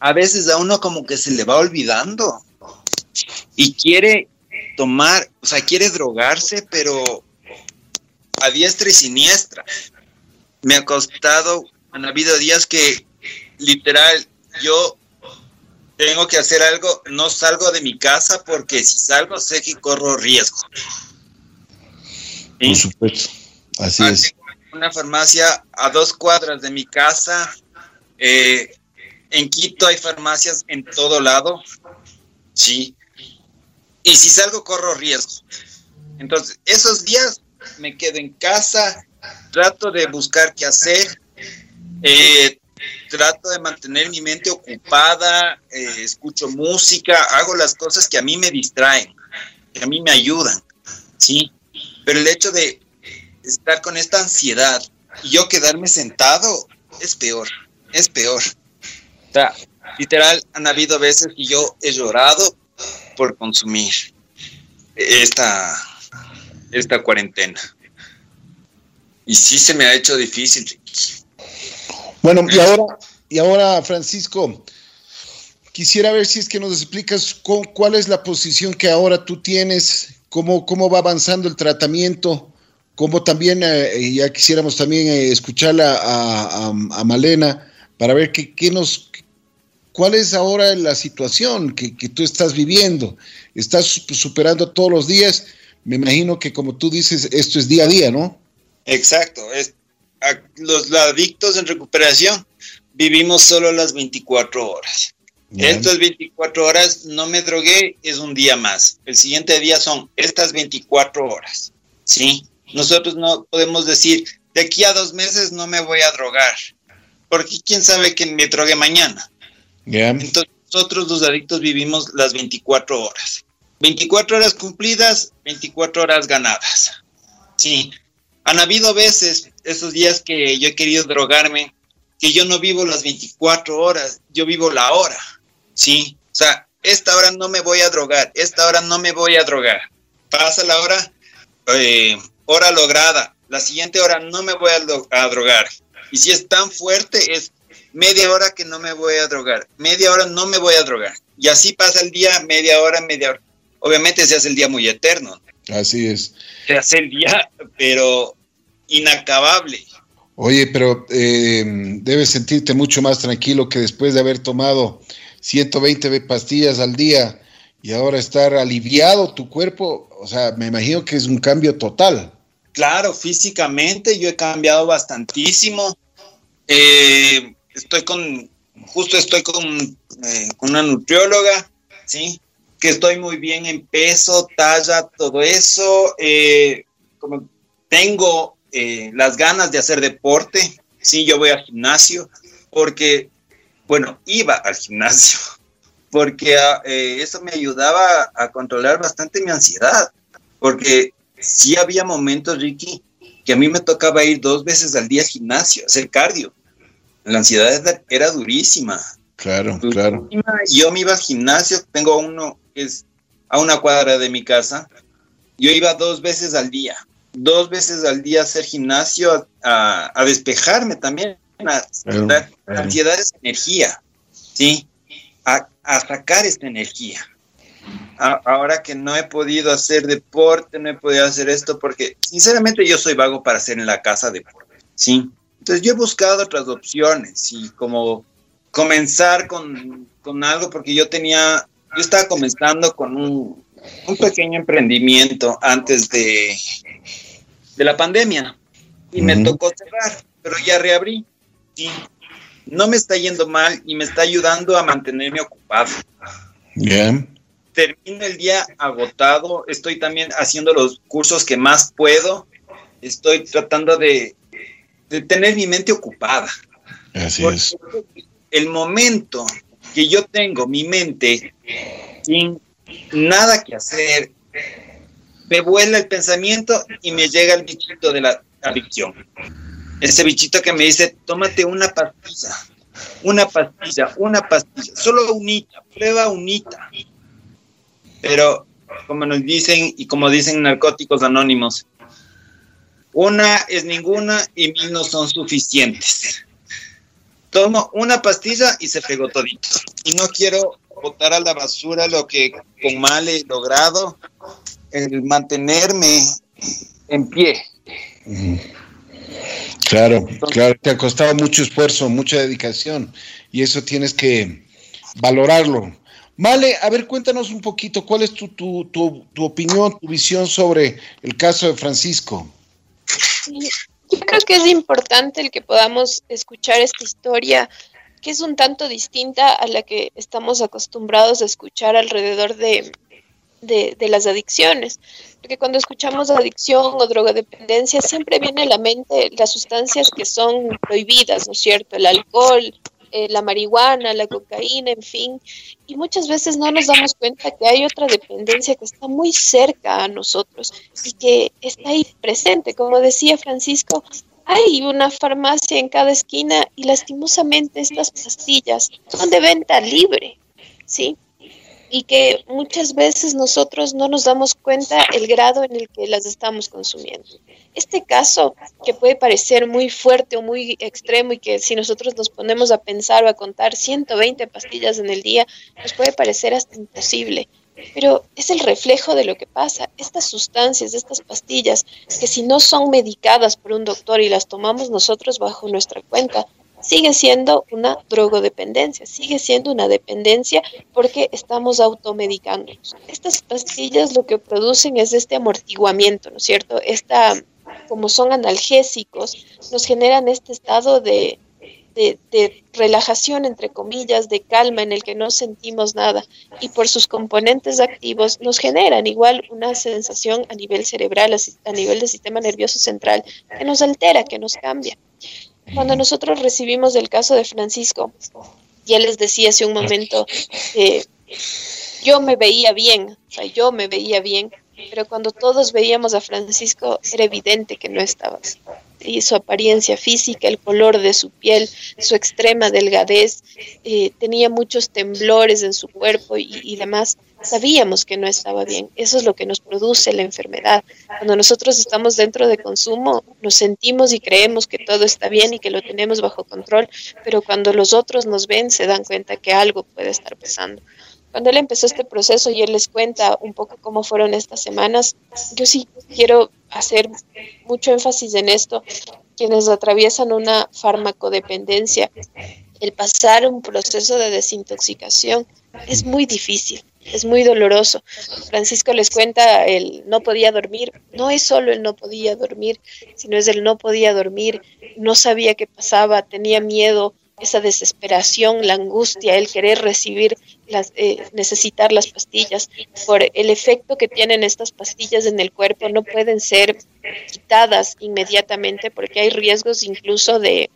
a veces a uno como que se le va olvidando y quiere tomar, o sea, quiere drogarse, pero a diestra y siniestra. Me ha costado, han habido días que literal yo tengo que hacer algo, no salgo de mi casa porque si salgo sé que corro riesgo. Por supuesto, así ah, es. Una farmacia a dos cuadras de mi casa. Eh, en Quito hay farmacias en todo lado. Sí, y si salgo corro riesgo. Entonces, esos días me quedo en casa, trato de buscar qué hacer, eh, trato de mantener mi mente ocupada, eh, escucho música, hago las cosas que a mí me distraen, que a mí me ayudan, ¿sí? Pero el hecho de estar con esta ansiedad y yo quedarme sentado es peor, es peor. O sea, literal, han habido veces que yo he llorado por consumir esta, esta cuarentena. Y sí se me ha hecho difícil. Bueno, y ahora, y ahora, Francisco, quisiera ver si es que nos explicas cuál es la posición que ahora tú tienes, cómo, cómo va avanzando el tratamiento, cómo también, eh, ya quisiéramos también eh, escucharla a, a, Malena para ver qué, qué nos, ¿Cuál es ahora la situación que, tú estás viviendo? ¿Estás superando todos los días? Me imagino que como tú dices, esto es día a día, ¿no? Exacto. Es, los adictos en recuperación vivimos solo las 24 horas. Estas 24 horas no me drogué, es un día más. El siguiente día son estas 24 horas. ¿Sí? Nosotros no podemos decir, de aquí a dos meses no me voy a drogar, porque quién sabe que me drogue mañana. Entonces, nosotros los adictos vivimos las 24 horas. 24 horas cumplidas, 24 horas ganadas. Sí, han habido veces, esos días que yo he querido drogarme, que yo no vivo las 24 horas, yo vivo la hora. Sí, o sea, esta hora no me voy a drogar, esta hora no me voy a drogar. Pasa la hora, eh, hora lograda, la siguiente hora no me voy a, drogar. Y si es tan fuerte, es media hora que no me voy a drogar, media hora no me voy a drogar. Y así pasa el día, media hora, media hora. Obviamente se hace el día muy eterno. Así es. Se hace el día, pero inacabable. Oye, pero eh, debes sentirte mucho más tranquilo que después de haber tomado 120 pastillas al día y ahora estar aliviado tu cuerpo. O sea, me imagino que es un cambio total. Claro, físicamente yo he cambiado bastantísimo. Eh, estoy con, justo estoy con, eh, con, una nutrióloga, ¿sí? Que estoy muy bien en peso, talla, todo eso. Eh, como tengo las ganas de hacer deporte, sí, yo voy al gimnasio, porque, bueno, iba al gimnasio, porque ah, eso me ayudaba a controlar bastante mi ansiedad, porque sí había momentos, Ricky, que a mí me tocaba ir dos veces al día al gimnasio, hacer cardio. La ansiedad era durísima. Claro, claro. Yo me iba al gimnasio, tengo uno que es a una cuadra de mi casa. Yo iba dos veces al día, dos veces al día a hacer gimnasio, a, despejarme también. La ansiedad es energía, ¿sí? A, a sacar esta energía ahora que no he podido hacer deporte, no he podido hacer esto, porque sinceramente yo soy vago para hacer en la casa deporte, ¿sí? Entonces yo he buscado otras opciones y como comenzar con, algo, porque yo tenía, yo estaba comenzando con un, pequeño emprendimiento antes de, de la pandemia y me tocó cerrar, pero ya reabrí, ¿sí? No me está yendo mal y me está ayudando a mantenerme ocupado. Bien termino el día agotado, estoy también haciendo los cursos que más puedo, estoy tratando de, tener mi mente ocupada. Así es. El momento que yo tengo mi mente sin nada que hacer, me vuela el pensamiento y me llega el bichito de la adicción. Ese bichito que me dice, tómate una pastilla, una pastilla, una pastilla, solo unita, prueba unita pero como nos dicen y como dicen narcóticos anónimos, una es ninguna y mil no son suficientes. Tomo una pastilla y se pegó todito. Y no quiero botar a la basura lo que con mal he logrado, el mantenerme en pie. Claro, claro, te ha costado mucho esfuerzo, mucha dedicación y eso tienes que valorarlo. Vale, a ver, cuéntanos un poquito, ¿cuál es tu, tu, tu, opinión, tu visión sobre el caso de Francisco? Yo creo que es importante el que podamos escuchar esta historia, que es un tanto distinta a la que estamos acostumbrados a escuchar alrededor de, de, de, las adicciones. Porque cuando escuchamos adicción o drogodependencia, siempre viene a la mente las sustancias que son prohibidas, ¿no es cierto? El alcohol, eh, la marihuana, la cocaína, en fin, y muchas veces no nos damos cuenta que hay otra dependencia que está muy cerca a nosotros y que está ahí presente. Como decía Francisco, hay una farmacia en cada esquina y lastimosamente estas pastillas son de venta libre, ¿sí? Y que muchas veces nosotros no nos damos cuenta el grado en el que las estamos consumiendo. Este caso, que puede parecer muy fuerte o muy extremo y que si nosotros nos ponemos a pensar o a contar 120 pastillas en el día, nos puede parecer hasta imposible. Pero es el reflejo de lo que pasa. Estas sustancias, estas pastillas, que si no son medicadas por un doctor y las tomamos nosotros bajo nuestra cuenta, sigue siendo una drogodependencia, sigue siendo una dependencia porque estamos automedicándonos. Estas pastillas lo que producen es este amortiguamiento, ¿no es cierto? Esta como son analgésicos, nos generan este estado de, de, relajación, entre comillas, de calma en el que no sentimos nada y por sus componentes activos nos generan igual una sensación a nivel cerebral, a nivel del sistema nervioso central, que nos altera, que nos cambia. Cuando nosotros recibimos el caso de Francisco, ya les decía hace un momento, que yo me veía bien, o sea, yo me veía bien, pero cuando todos veíamos a Francisco era evidente que no estaba y su apariencia física, el color de su piel, su extrema delgadez, eh, tenía muchos temblores en su cuerpo y, y, demás. Sabíamos que no estaba bien. Eso es lo que nos produce la enfermedad. Cuando nosotros estamos dentro de consumo, nos sentimos y creemos que todo está bien y que lo tenemos bajo control, pero cuando los otros nos ven, se dan cuenta que algo puede estar pasando. Cuando él empezó este proceso y él les cuenta un poco cómo fueron estas semanas, yo sí quiero hacer mucho énfasis en esto. Quienes atraviesan una farmacodependencia, el pasar un proceso de desintoxicación es muy difícil, es muy doloroso. Francisco les cuenta, él no podía dormir, no es solo el no podía dormir, sino es el no podía dormir, no sabía qué pasaba, tenía miedo, esa desesperación, la angustia, el querer recibir, las, eh, necesitar las pastillas, por el efecto que tienen estas pastillas en el cuerpo, no pueden ser quitadas inmediatamente porque hay riesgos incluso de,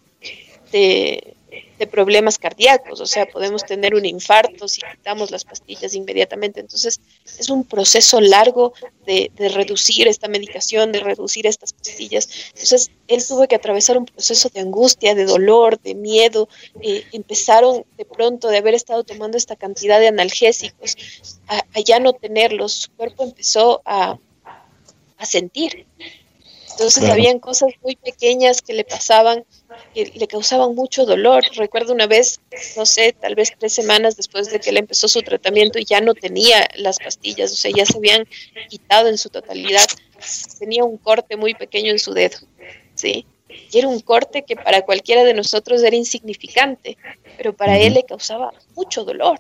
de de problemas cardíacos, o sea, podemos tener un infarto si quitamos las pastillas inmediatamente. Entonces, es un proceso largo de, reducir esta medicación, de reducir estas pastillas. Entonces, él tuvo que atravesar un proceso de angustia, de dolor, de miedo. Eh, empezaron de pronto de haber estado tomando esta cantidad de analgésicos, a, ya no tenerlos, su cuerpo empezó a, a sentir. Entonces, habían cosas muy pequeñas que le pasaban que le causaban mucho dolor. Recuerdo una vez, no sé, tal vez tres semanas después de que él empezó su tratamiento y ya no tenía las pastillas, o sea, ya se habían quitado en su totalidad. Tenía un corte muy pequeño en su dedo, ¿sí? Y era un corte que para cualquiera de nosotros era insignificante, pero para él le causaba mucho dolor.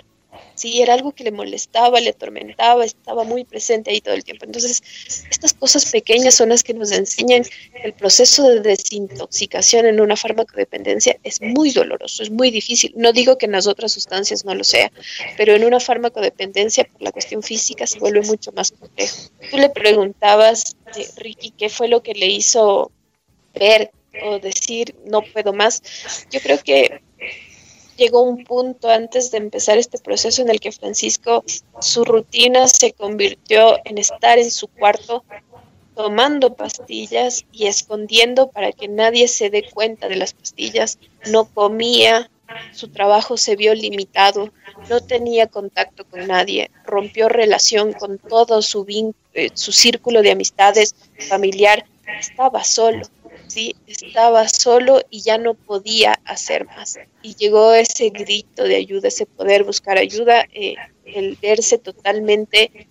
Sí, era algo que le molestaba, le atormentaba, estaba muy presente ahí todo el tiempo. Entonces, estas cosas pequeñas son las que nos enseñan el proceso de desintoxicación en una farmacodependencia es muy doloroso, es muy difícil. No digo que en las otras sustancias no lo sea, pero en una farmacodependencia por la cuestión física se vuelve mucho más complejo. Tú le preguntabas, eh, Ricky, qué fue lo que le hizo ver o decir no puedo más. Yo creo que llegó un punto antes de empezar este proceso en el que Francisco, su rutina se convirtió en estar en su cuarto tomando pastillas y escondiendo para que nadie se dé cuenta de las pastillas, no comía, su trabajo se vio limitado, no tenía contacto con nadie, rompió relación con todo su, eh, su círculo de amistades familiar, estaba solo sí, estaba solo y ya no podía hacer más. Y llegó ese grito de ayuda, ese poder buscar ayuda, eh, el verse totalmente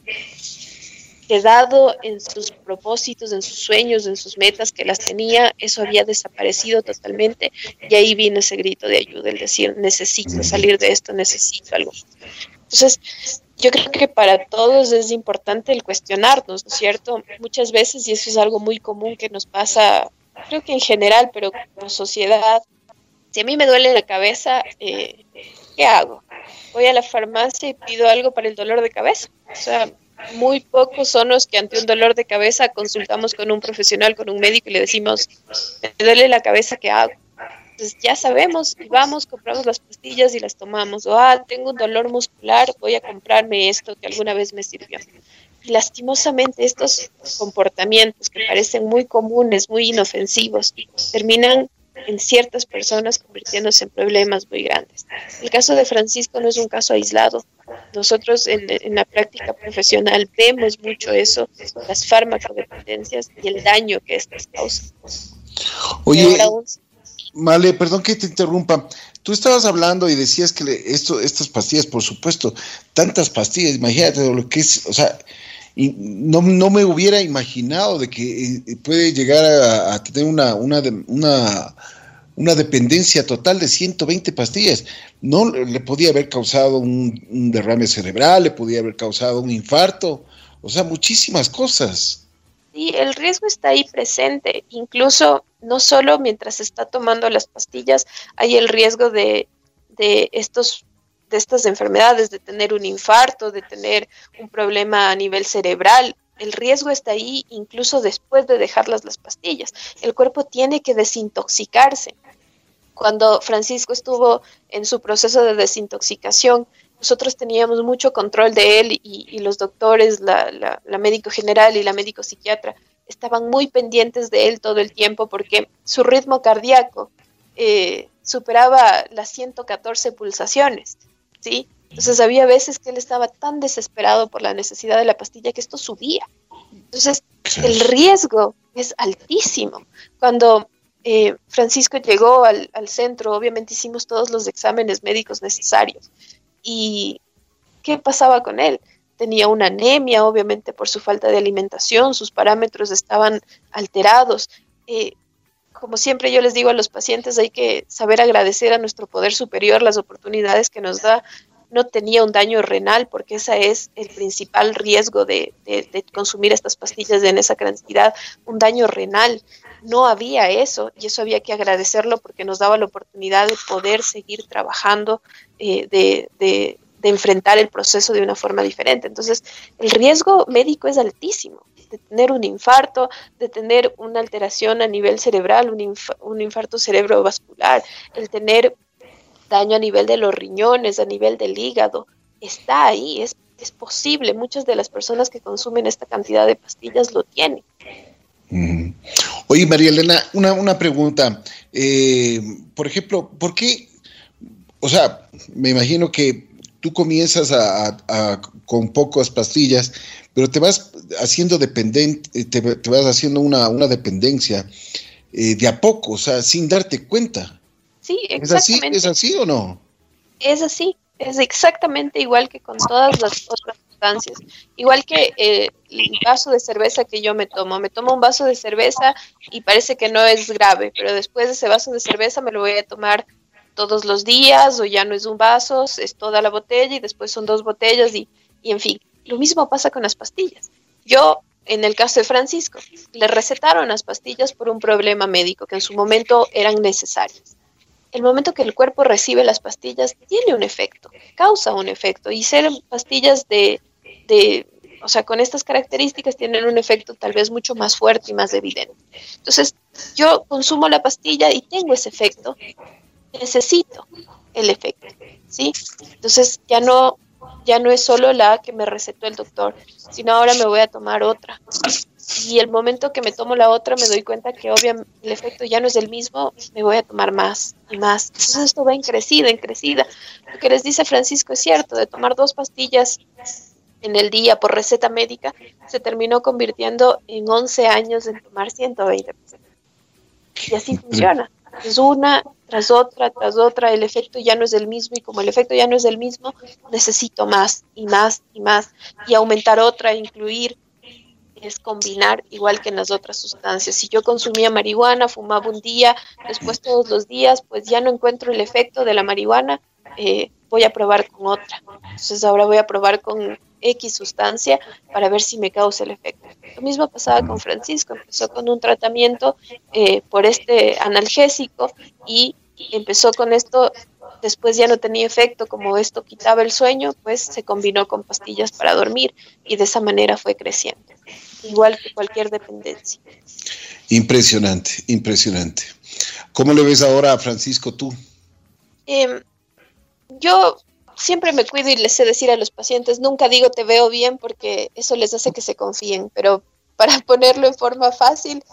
quedado en sus propósitos, en sus sueños, en sus metas que las tenía, eso había desaparecido totalmente y ahí vino ese grito de ayuda, el decir, necesito salir de esto, necesito algo. Entonces, yo creo que para todos es importante el cuestionarnos, ¿no es cierto? Muchas veces, y eso es algo muy común que nos pasa creo que en general, pero como sociedad, si a mí me duele la cabeza, eh, ¿qué hago? Voy a la farmacia y pido algo para el dolor de cabeza. O sea, muy pocos son los que ante un dolor de cabeza consultamos con un profesional, con un médico y le decimos, me duele la cabeza, ¿qué hago? Entonces ya sabemos y vamos, compramos las pastillas y las tomamos. O, ah, tengo un dolor muscular, voy a comprarme esto que alguna vez me sirvió lastimosamente estos comportamientos que parecen muy comunes, muy inofensivos, terminan en ciertas personas convirtiéndose en problemas muy grandes. El caso de Francisco no es un caso aislado. Nosotros en, la práctica profesional vemos mucho eso, las farmacodependencias y el daño que estas causan. Oye, Vale, perdón que te interrumpa. Tú estabas hablando y decías que esto, estas pastillas, por supuesto, tantas pastillas, imagínate lo que es, o sea, y no, no, me hubiera imaginado de que eh, puede llegar a, tener una, una, una, dependencia total de 120 pastillas. No le podía haber causado un, derrame cerebral, le podía haber causado un infarto, o sea, muchísimas cosas. Sí, el riesgo está ahí presente. Incluso no solo mientras está tomando las pastillas, hay el riesgo de, de estos de estas enfermedades, de tener un infarto, de tener un problema a nivel cerebral. El riesgo está ahí incluso después de dejarlas las pastillas. El cuerpo tiene que desintoxicarse. Cuando Francisco estuvo en su proceso de desintoxicación, nosotros teníamos mucho control de él y, los doctores, la, médico general y la médico psiquiatra, estaban muy pendientes de él todo el tiempo porque su ritmo cardíaco eh, superaba las 114 pulsaciones, ¿sí? Entonces había veces que él estaba tan desesperado por la necesidad de la pastilla que esto subía. Entonces el riesgo es altísimo. Cuando eh, Francisco llegó al, centro, obviamente hicimos todos los exámenes médicos necesarios. ¿Y qué pasaba con él? Tenía una anemia, obviamente por su falta de alimentación, sus parámetros estaban alterados. Eh, como siempre yo les digo a los pacientes, hay que saber agradecer a nuestro poder superior las oportunidades que nos da no tenía un daño renal, porque ese es el principal riesgo de, consumir estas pastillas en esa cantidad, un daño renal. No había eso y eso había que agradecerlo porque nos daba la oportunidad de poder seguir trabajando, eh, de, de, enfrentar el proceso de una forma diferente. Entonces, el riesgo médico es altísimo de tener un infarto, de tener una alteración a nivel cerebral, un, un infarto cerebrovascular, el tener daño a nivel de los riñones, a nivel del hígado, está ahí, es, es posible. Muchas de las personas que consumen esta cantidad de pastillas lo tienen. Oye, María Elena, una, una pregunta. Eh, por ejemplo, ¿por qué? O sea, me imagino que tú comienzas a, con pocas pastillas, pero te vas haciendo dependiente, te, vas haciendo una, una dependencia eh, de a poco, o sea, sin darte cuenta. Sí, exactamente. ¿Es así, o no? Es así, es exactamente igual que con todas las otras sustancias. Igual que eh, el vaso de cerveza que yo me tomo. Me tomo un vaso de cerveza y parece que no es grave, pero después de ese vaso de cerveza me lo voy a tomar todos los días o ya no es un vaso, es toda la botella y después son dos botellas y, y en fin. Lo mismo pasa con las pastillas. Yo en el caso de Francisco, le recetaron las pastillas por un problema médico que en su momento eran necesarias el momento que el cuerpo recibe las pastillas tiene un efecto, causa un efecto. Y ser pastillas de, de, o sea, con estas características tienen un efecto tal vez mucho más fuerte y más evidente. Entonces, yo consumo la pastilla y tengo ese efecto, necesito el efecto, ¿sí? Entonces, ya no, ya no es solo la que me recetó el doctor, sino ahora me voy a tomar otra y el momento que me tomo la otra me doy cuenta que obviamente el efecto ya no es el mismo, me voy a tomar más y más. Entonces esto va en crecida, en crecida. Lo que les dice Francisco es cierto, de tomar dos pastillas en el día por receta médica, se terminó convirtiendo en 11 años en tomar 120 Y así funciona. Es una tras otra, tras otra, el efecto ya no es el mismo y como el efecto ya no es el mismo, necesito más y más y más y aumentar otra, incluir es combinar igual que en las otras sustancias. Si yo consumía marihuana, fumaba un día, después todos los días, pues ya no encuentro el efecto de la marihuana, eh, voy a probar con otra. Entonces ahora voy a probar con X sustancia para ver si me causa el efecto. Lo mismo pasaba con Francisco, empezó con un tratamiento eh, por este analgésico y empezó con esto, después ya no tenía efecto, como esto quitaba el sueño, pues se combinó con pastillas para dormir y de esa manera fue creciendo igual que cualquier dependencia. Impresionante, impresionante. ¿Cómo le ves ahora a Francisco tú? Em, yo siempre me cuido y les sé decir a los pacientes, nunca digo te veo bien porque eso les hace que se confíen, pero para ponerlo en forma fácil,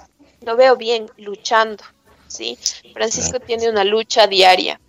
lo veo bien luchando, ¿sí? Francisco tiene una lucha diaria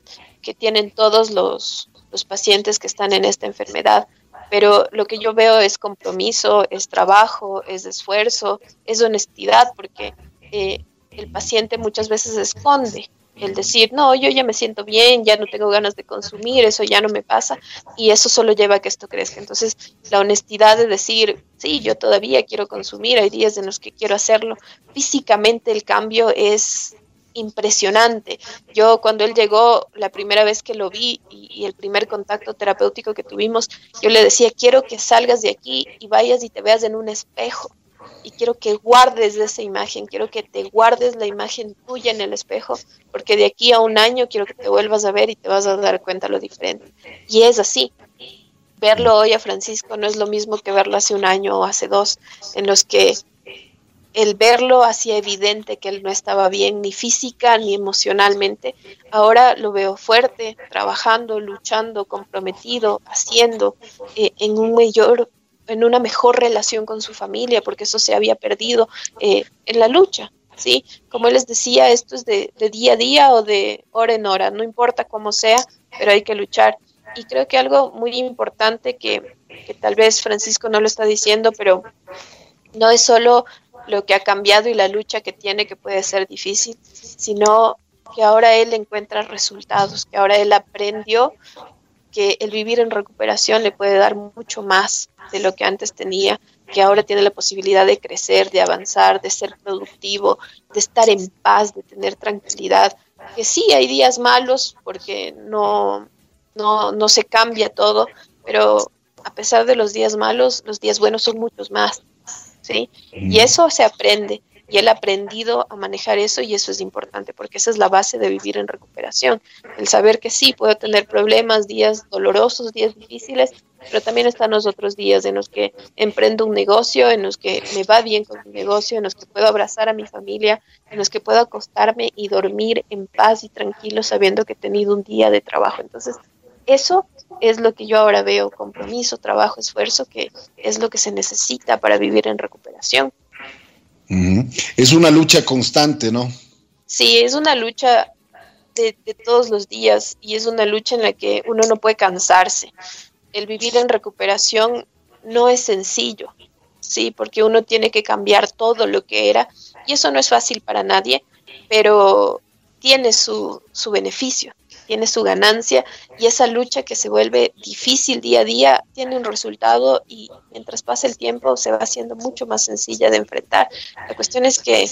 que tienen todos los, los pacientes que están en esta enfermedad pero lo que yo veo es compromiso, es trabajo, es esfuerzo, es honestidad, porque eh, el paciente muchas veces esconde el decir, no, yo ya me siento bien, ya no tengo ganas de consumir, eso ya no me pasa, y eso solo lleva a que esto crezca. Entonces, la honestidad de decir, sí, yo todavía quiero consumir, hay días en los que quiero hacerlo, físicamente el cambio es impresionante. Yo cuando él llegó, la primera vez que lo vi y, el primer contacto terapéutico que tuvimos, yo le decía, quiero que salgas de aquí y vayas y te veas en un espejo, y quiero que guardes esa imagen, quiero que te guardes la imagen tuya en el espejo, porque de aquí a un año quiero que te vuelvas a ver y te vas a dar cuenta lo diferente. Y es así. Verlo hoy a Francisco no es lo mismo que verlo hace un año o hace dos, en los que el verlo hacía evidente que él no estaba bien ni física ni emocionalmente. Ahora lo veo fuerte, trabajando, luchando, comprometido, haciendo eh, en un mayor en una mejor relación con su familia, porque eso se había perdido eh, en la lucha, ¿sí? Como les decía, esto es de, día a día o de hora en hora, no importa cómo sea, pero hay que luchar. Y creo que algo muy importante que, que tal vez Francisco no lo está diciendo, pero no es solo lo que ha cambiado y la lucha que tiene, que puede ser difícil, sino que ahora él encuentra resultados, que ahora él aprendió que el vivir en recuperación le puede dar mucho más de lo que antes tenía, que ahora tiene la posibilidad de crecer, de avanzar, de ser productivo, de estar en paz, de tener tranquilidad. Que sí, hay días malos porque no, no, no se cambia todo, pero a pesar de los días malos, los días buenos son muchos más. ¿sí? Y eso se aprende y él ha aprendido a manejar eso y eso es importante porque esa es la base de vivir en recuperación, el saber que sí, puedo tener problemas, días dolorosos, días difíciles, pero también están los otros días en los que emprendo un negocio, en los que me va bien con mi negocio, en los que puedo abrazar a mi familia, en los que puedo acostarme y dormir en paz y tranquilo sabiendo que he tenido un día de trabajo. Entonces, eso es lo que yo ahora veo, compromiso, trabajo, esfuerzo, que es lo que se necesita para vivir en recuperación. Es una lucha constante, ¿no? Sí, es una lucha de, todos los días y es una lucha en la que uno no puede cansarse. El vivir en recuperación no es sencillo, sí, porque uno tiene que cambiar todo lo que era y eso no es fácil para nadie, pero tiene su, su beneficio tiene su ganancia y esa lucha que se vuelve difícil día a día tiene un resultado y mientras pasa el tiempo se va haciendo mucho más sencilla de enfrentar. La cuestión es que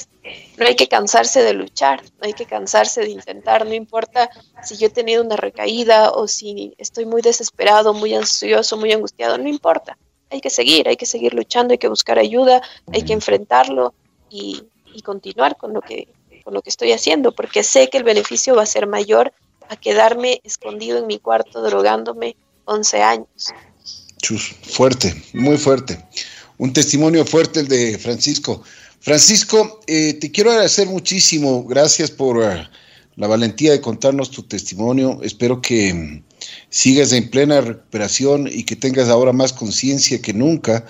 no hay que cansarse de luchar, no hay que cansarse de intentar, no importa si yo he tenido una recaída o si estoy muy desesperado, muy ansioso, muy angustiado, no importa. Hay que seguir, hay que seguir luchando, hay que buscar ayuda, hay que enfrentarlo y, continuar con lo que con lo que estoy haciendo, porque sé que el beneficio va a ser mayor a quedarme escondido en mi cuarto drogándome 11 años. Chus, fuerte, muy fuerte. Un testimonio fuerte el de Francisco. Francisco, eh, te quiero agradecer muchísimo. Gracias por eh, la valentía de contarnos tu testimonio. Espero que mm, sigas en plena recuperación y que tengas ahora más conciencia que nunca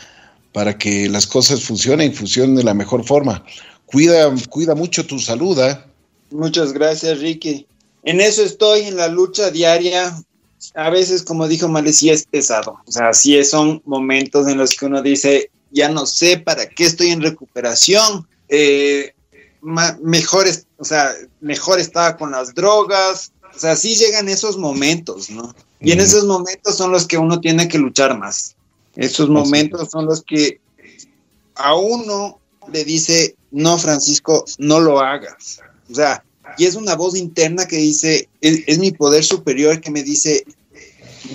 para que las cosas funcionen y funcionen de la mejor forma. Cuida, cuida mucho tu salud. ¿eh? Muchas gracias, Ricky en eso estoy, en la lucha diaria. A veces, como dijo Male, sí es pesado. O sea, sí son momentos en los que uno dice, ya no sé para qué estoy en recuperación. Eh, mejor, o sea, mejor estaba con las drogas. O sea, sí llegan esos momentos, ¿no? Y en esos momentos son los que uno tiene que luchar más. Esos momentos son los que a uno le dice, no, Francisco, no lo hagas. O sea, y es una voz interna que dice, es, mi poder superior que me dice,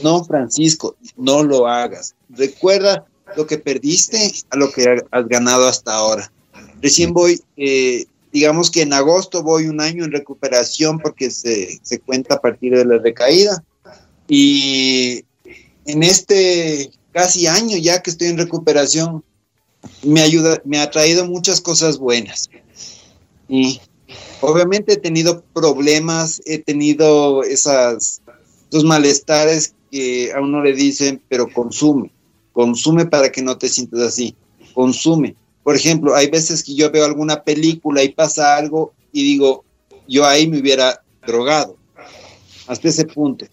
no, Francisco, no lo hagas. Recuerda lo que perdiste a lo que has ganado hasta ahora. Recién voy, eh, digamos que en agosto voy un año en recuperación porque se, se cuenta a partir de la recaída. Y en este casi año ya que estoy en recuperación, me ayuda, me ha traído muchas cosas buenas. Y Obviamente he tenido problemas, he tenido esas, esos malestares que a uno le dicen, pero consume, consume para que no te sientas así, consume. Por ejemplo, hay veces que yo veo alguna película y pasa algo y digo, yo ahí me hubiera drogado, hasta ese punto.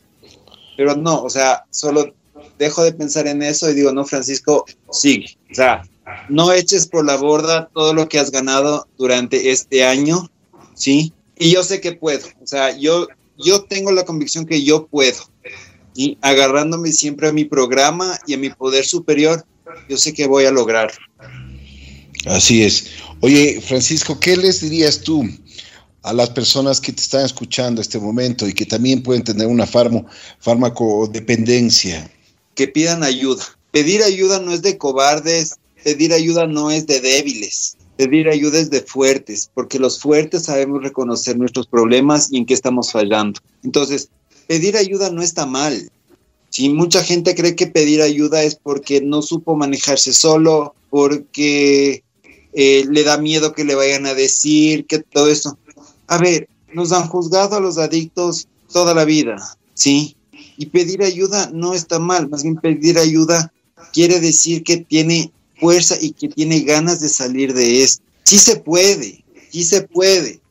Pero no, o sea, solo dejo de pensar en eso y digo, no, Francisco, sigue. O sea, no eches por la borda todo lo que has ganado durante este año ¿sí? Y yo sé que puedo, o sea, yo, yo tengo la convicción que yo puedo, y agarrándome siempre a mi programa y a mi poder superior, yo sé que voy a lograrlo. Así es. Oye, Francisco, ¿qué les dirías tú a las personas que te están escuchando este momento y que también pueden tener una farmo, fármaco dependencia? Que pidan ayuda. Pedir ayuda no es de cobardes, pedir ayuda no es de débiles. Pedir ayuda es de fuertes, porque los fuertes sabemos reconocer nuestros problemas y en qué estamos fallando. Entonces, pedir ayuda no está mal. Si mucha gente cree que pedir ayuda es porque no supo manejarse solo, porque eh, le da miedo que le vayan a decir, que todo eso. A ver, nos han juzgado a los adictos toda la vida, ¿sí? Y pedir ayuda no está mal, más bien pedir ayuda quiere decir que tiene fuerza y que tiene ganas de salir de esto. Sí se puede, sí se puede,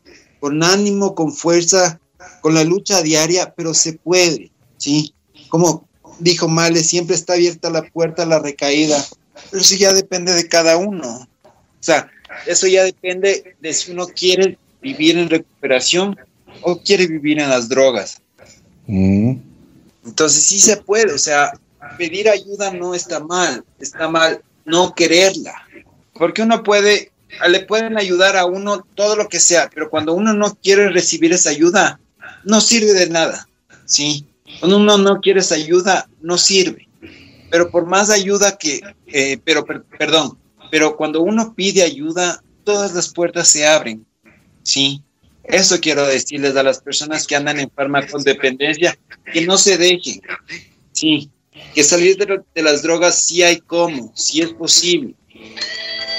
con ánimo, con fuerza, con la lucha diaria, pero se puede, ¿sí? Como dijo Male, siempre está abierta la puerta a la recaída, pero eso ya depende de cada uno. O sea, eso ya depende de si uno quiere vivir en recuperación o quiere vivir en las drogas. Mm. Entonces sí se puede, o sea, pedir ayuda no está mal, está mal no quererla, porque uno puede, le pueden ayudar a uno todo lo que sea, pero cuando uno no quiere recibir esa ayuda, no sirve de nada, ¿sí? Cuando uno no quiere esa ayuda, no sirve. Pero por más ayuda que, eh, pero perdón, pero cuando uno pide ayuda, todas las puertas se abren, ¿sí? Eso quiero decirles a las personas que andan en farmacodependencia, que no se dejen, sí, que salir de, las drogas sí hay cómo, sí es posible.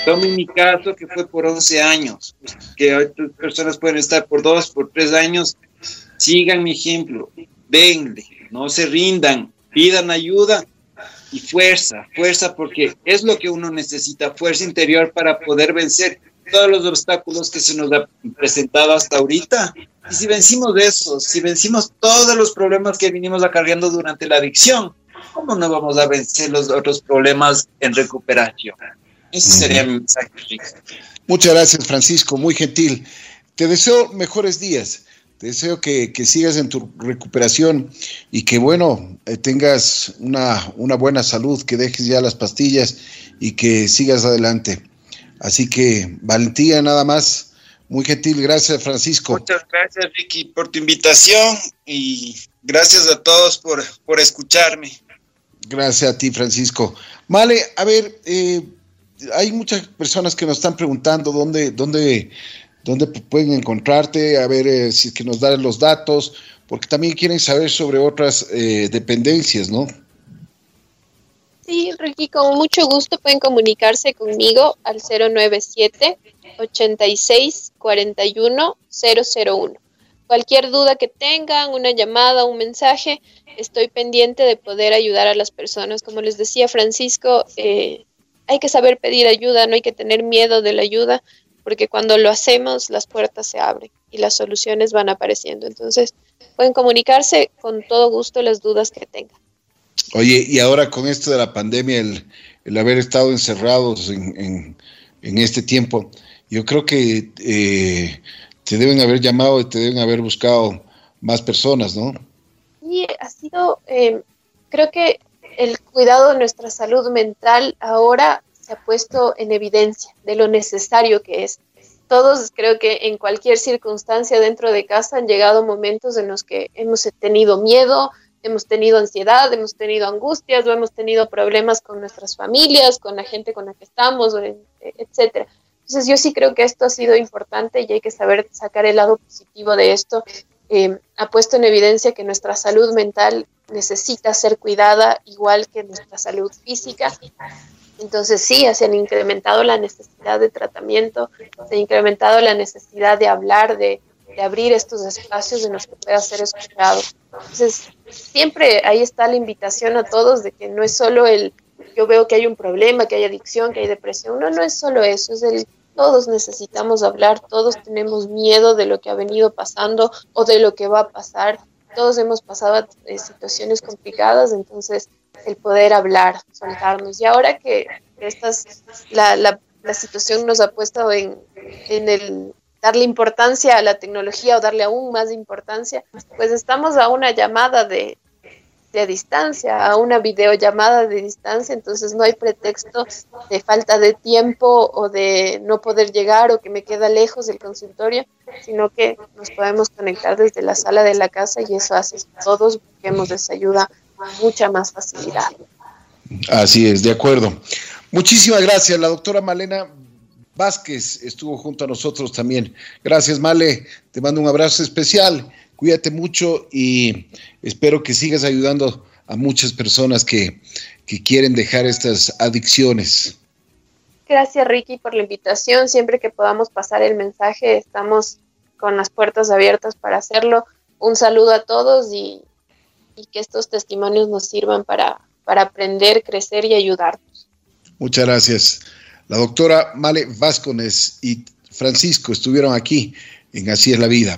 Tomen mi caso que fue por 11 años, que otras personas pueden estar por dos, por tres años. Sigan mi ejemplo, venle, no se rindan, pidan ayuda y fuerza, fuerza porque es lo que uno necesita, fuerza interior para poder vencer todos los obstáculos que se nos ha presentado hasta ahorita. Y si vencimos de eso, si vencimos todos los problemas que vinimos acarreando durante la adicción, ¿cómo no vamos a vencer los otros problemas en recuperación? Ese sería mi mensaje, Muchas gracias, Francisco, muy gentil. Te deseo mejores días. Te deseo que, sigas en tu recuperación y que, bueno, eh, tengas una, una buena salud, que dejes ya las pastillas y que sigas adelante. Así que, valentía nada más. Muy gentil, gracias Francisco. Muchas gracias Ricky por tu invitación y gracias a todos por, por escucharme. Gracias a ti, Francisco. Vale, a ver, eh, hay muchas personas que nos están preguntando dónde, dónde, dónde pueden encontrarte, a ver eh, si es que nos dan los datos, porque también quieren saber sobre otras eh, dependencias, ¿no? Sí, Ricky, con mucho gusto pueden comunicarse conmigo al 097 86 41 001. Cualquier duda que tengan, una llamada, un mensaje, estoy pendiente de poder ayudar a las personas. Como les decía Francisco, eh, hay que saber pedir ayuda, no hay que tener miedo de la ayuda, porque cuando lo hacemos las puertas se abren y las soluciones van apareciendo. Entonces, pueden comunicarse con todo gusto las dudas que tengan. Oye, y ahora con esto de la pandemia, el, haber estado encerrados en, este tiempo, yo creo que eh, te deben haber llamado y te deben haber buscado más personas, ¿no? Sí, ha sido, eh, creo que el cuidado de nuestra salud mental ahora se ha puesto en evidencia de lo necesario que es. Todos creo que en cualquier circunstancia dentro de casa han llegado momentos en los que hemos tenido miedo, hemos tenido ansiedad, hemos tenido angustias o hemos tenido problemas con nuestras familias, con la gente con la que estamos, etcétera. Entonces yo sí creo que esto ha sido importante y hay que saber sacar el lado positivo de esto. Eh, ha puesto en evidencia que nuestra salud mental necesita ser cuidada igual que nuestra salud física. Entonces sí, se han incrementado la necesidad de tratamiento, se ha incrementado la necesidad de hablar, de, de abrir estos espacios en los que pueda ser escuchado. Entonces, siempre ahí está la invitación a todos de que no es solo el yo veo que hay un problema, que hay adicción, que hay depresión. No, no es solo eso, es el todos necesitamos hablar, todos tenemos miedo de lo que ha venido pasando o de lo que va a pasar. Todos hemos pasado eh, situaciones complicadas, entonces el poder hablar, soltarnos. Y ahora que estas, la, la, la situación nos ha puesto en, en el darle importancia a la tecnología o darle aún más importancia, pues estamos a una llamada de, de distancia, a una videollamada de distancia, entonces no hay pretexto de falta de tiempo o de no poder llegar o que me queda lejos del consultorio, sino que nos podemos conectar desde la sala de la casa y eso hace que todos busquemos esa ayuda con mucha más facilidad. Así es, de acuerdo. Muchísimas gracias. La doctora Malena Vázquez estuvo junto a nosotros también. Gracias, Male. Te mando un abrazo especial. Cuídate mucho y espero que sigas ayudando a muchas personas que, que quieren dejar estas adicciones. Gracias, Ricky, por la invitación. Siempre que podamos pasar el mensaje, estamos con las puertas abiertas para hacerlo. Un saludo a todos y, y que estos testimonios nos sirvan para, para aprender, crecer y ayudarnos. Muchas gracias. La doctora Male Vázquez y Francisco estuvieron aquí en Así es la vida.